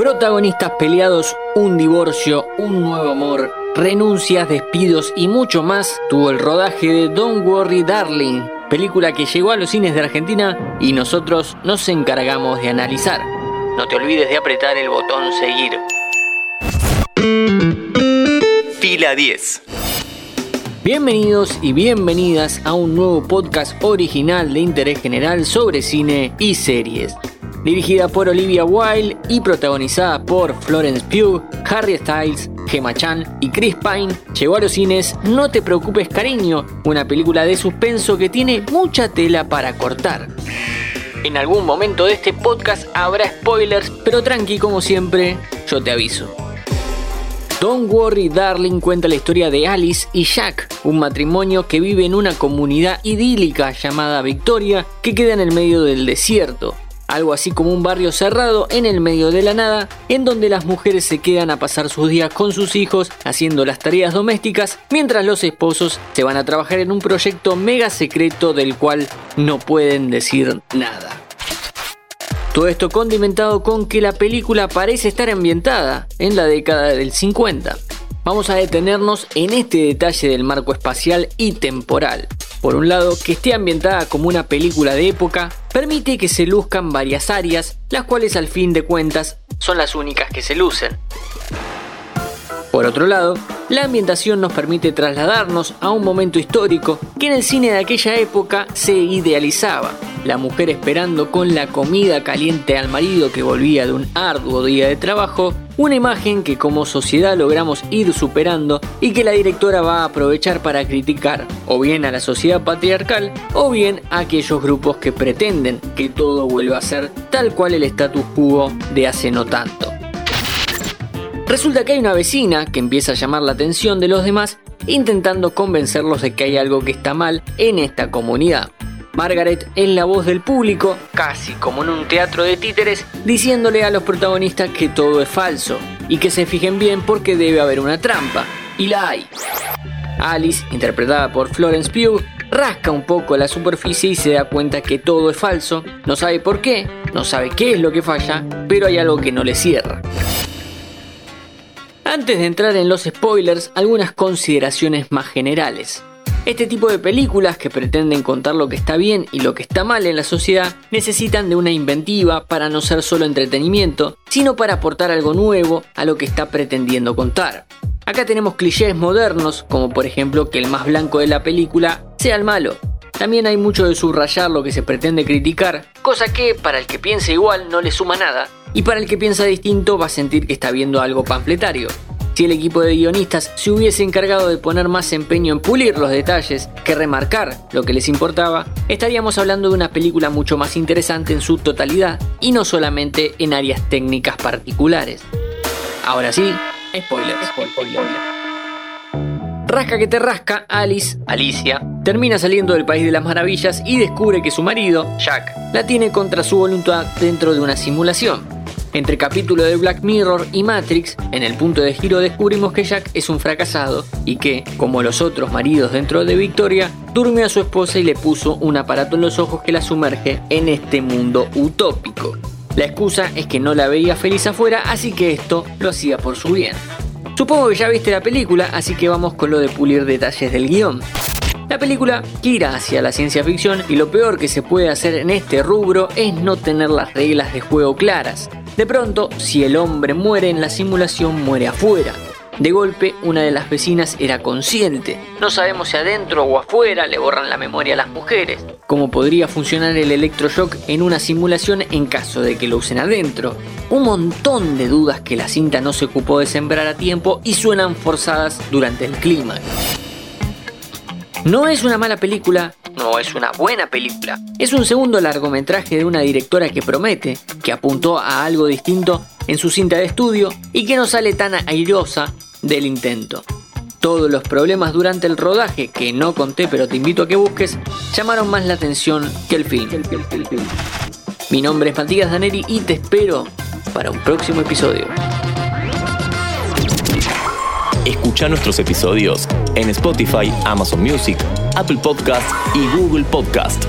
Protagonistas peleados, un divorcio, un nuevo amor, renuncias, despidos y mucho más tuvo el rodaje de Don't Worry Darling, película que llegó a los cines de Argentina y nosotros nos encargamos de analizar. No te olvides de apretar el botón seguir. Fila 10. Bienvenidos y bienvenidas a un nuevo podcast original de interés general sobre cine y series dirigida por Olivia Wilde y protagonizada por Florence Pugh, Harry Styles, Gemma Chan y Chris Pine, llegó a los cines No te preocupes cariño, una película de suspenso que tiene mucha tela para cortar. En algún momento de este podcast habrá spoilers, pero tranqui como siempre, yo te aviso. Don't Worry Darling cuenta la historia de Alice y Jack, un matrimonio que vive en una comunidad idílica llamada Victoria que queda en el medio del desierto algo así como un barrio cerrado en el medio de la nada, en donde las mujeres se quedan a pasar sus días con sus hijos haciendo las tareas domésticas, mientras los esposos se van a trabajar en un proyecto mega secreto del cual no pueden decir nada. Todo esto condimentado con que la película parece estar ambientada en la década del 50. Vamos a detenernos en este detalle del marco espacial y temporal. Por un lado, que esté ambientada como una película de época permite que se luzcan varias áreas, las cuales al fin de cuentas son las únicas que se lucen. Por otro lado, la ambientación nos permite trasladarnos a un momento histórico que en el cine de aquella época se idealizaba. La mujer esperando con la comida caliente al marido que volvía de un arduo día de trabajo una imagen que como sociedad logramos ir superando y que la directora va a aprovechar para criticar o bien a la sociedad patriarcal o bien a aquellos grupos que pretenden que todo vuelva a ser tal cual el status quo de hace no tanto. Resulta que hay una vecina que empieza a llamar la atención de los demás intentando convencerlos de que hay algo que está mal en esta comunidad. Margaret es la voz del público, casi como en un teatro de títeres, diciéndole a los protagonistas que todo es falso y que se fijen bien porque debe haber una trampa. Y la hay. Alice, interpretada por Florence Pugh, rasca un poco la superficie y se da cuenta que todo es falso, no sabe por qué, no sabe qué es lo que falla, pero hay algo que no le cierra. Antes de entrar en los spoilers, algunas consideraciones más generales. Este tipo de películas que pretenden contar lo que está bien y lo que está mal en la sociedad necesitan de una inventiva para no ser solo entretenimiento, sino para aportar algo nuevo a lo que está pretendiendo contar. Acá tenemos clichés modernos, como por ejemplo que el más blanco de la película sea el malo. También hay mucho de subrayar lo que se pretende criticar, cosa que para el que piensa igual no le suma nada, y para el que piensa distinto va a sentir que está viendo algo panfletario. Si el equipo de guionistas se hubiese encargado de poner más empeño en pulir los detalles que remarcar lo que les importaba, estaríamos hablando de una película mucho más interesante en su totalidad y no solamente en áreas técnicas particulares. Ahora sí, spoilers. spoiler. Rasca que te rasca, Alice, Alicia, termina saliendo del País de las Maravillas y descubre que su marido, Jack, la tiene contra su voluntad dentro de una simulación. Entre capítulo de Black Mirror y Matrix, en el punto de giro descubrimos que Jack es un fracasado y que, como los otros maridos dentro de Victoria, durmió a su esposa y le puso un aparato en los ojos que la sumerge en este mundo utópico. La excusa es que no la veía feliz afuera, así que esto lo hacía por su bien. Supongo que ya viste la película, así que vamos con lo de pulir detalles del guion. La película gira hacia la ciencia ficción y lo peor que se puede hacer en este rubro es no tener las reglas de juego claras. De pronto, si el hombre muere en la simulación, muere afuera. De golpe, una de las vecinas era consciente. No sabemos si adentro o afuera le borran la memoria a las mujeres. ¿Cómo podría funcionar el electroshock en una simulación en caso de que lo usen adentro? Un montón de dudas que la cinta no se ocupó de sembrar a tiempo y suenan forzadas durante el clímax. No es una mala película, no es una buena película. Es un segundo largometraje de una directora que promete, que apuntó a algo distinto en su cinta de estudio y que no sale tan airosa del intento. Todos los problemas durante el rodaje, que no conté pero te invito a que busques, llamaron más la atención que el film. Mi nombre es Matías Daneri y te espero para un próximo episodio. Escucha nuestros episodios en Spotify, Amazon Music, Apple Podcast y Google Podcast.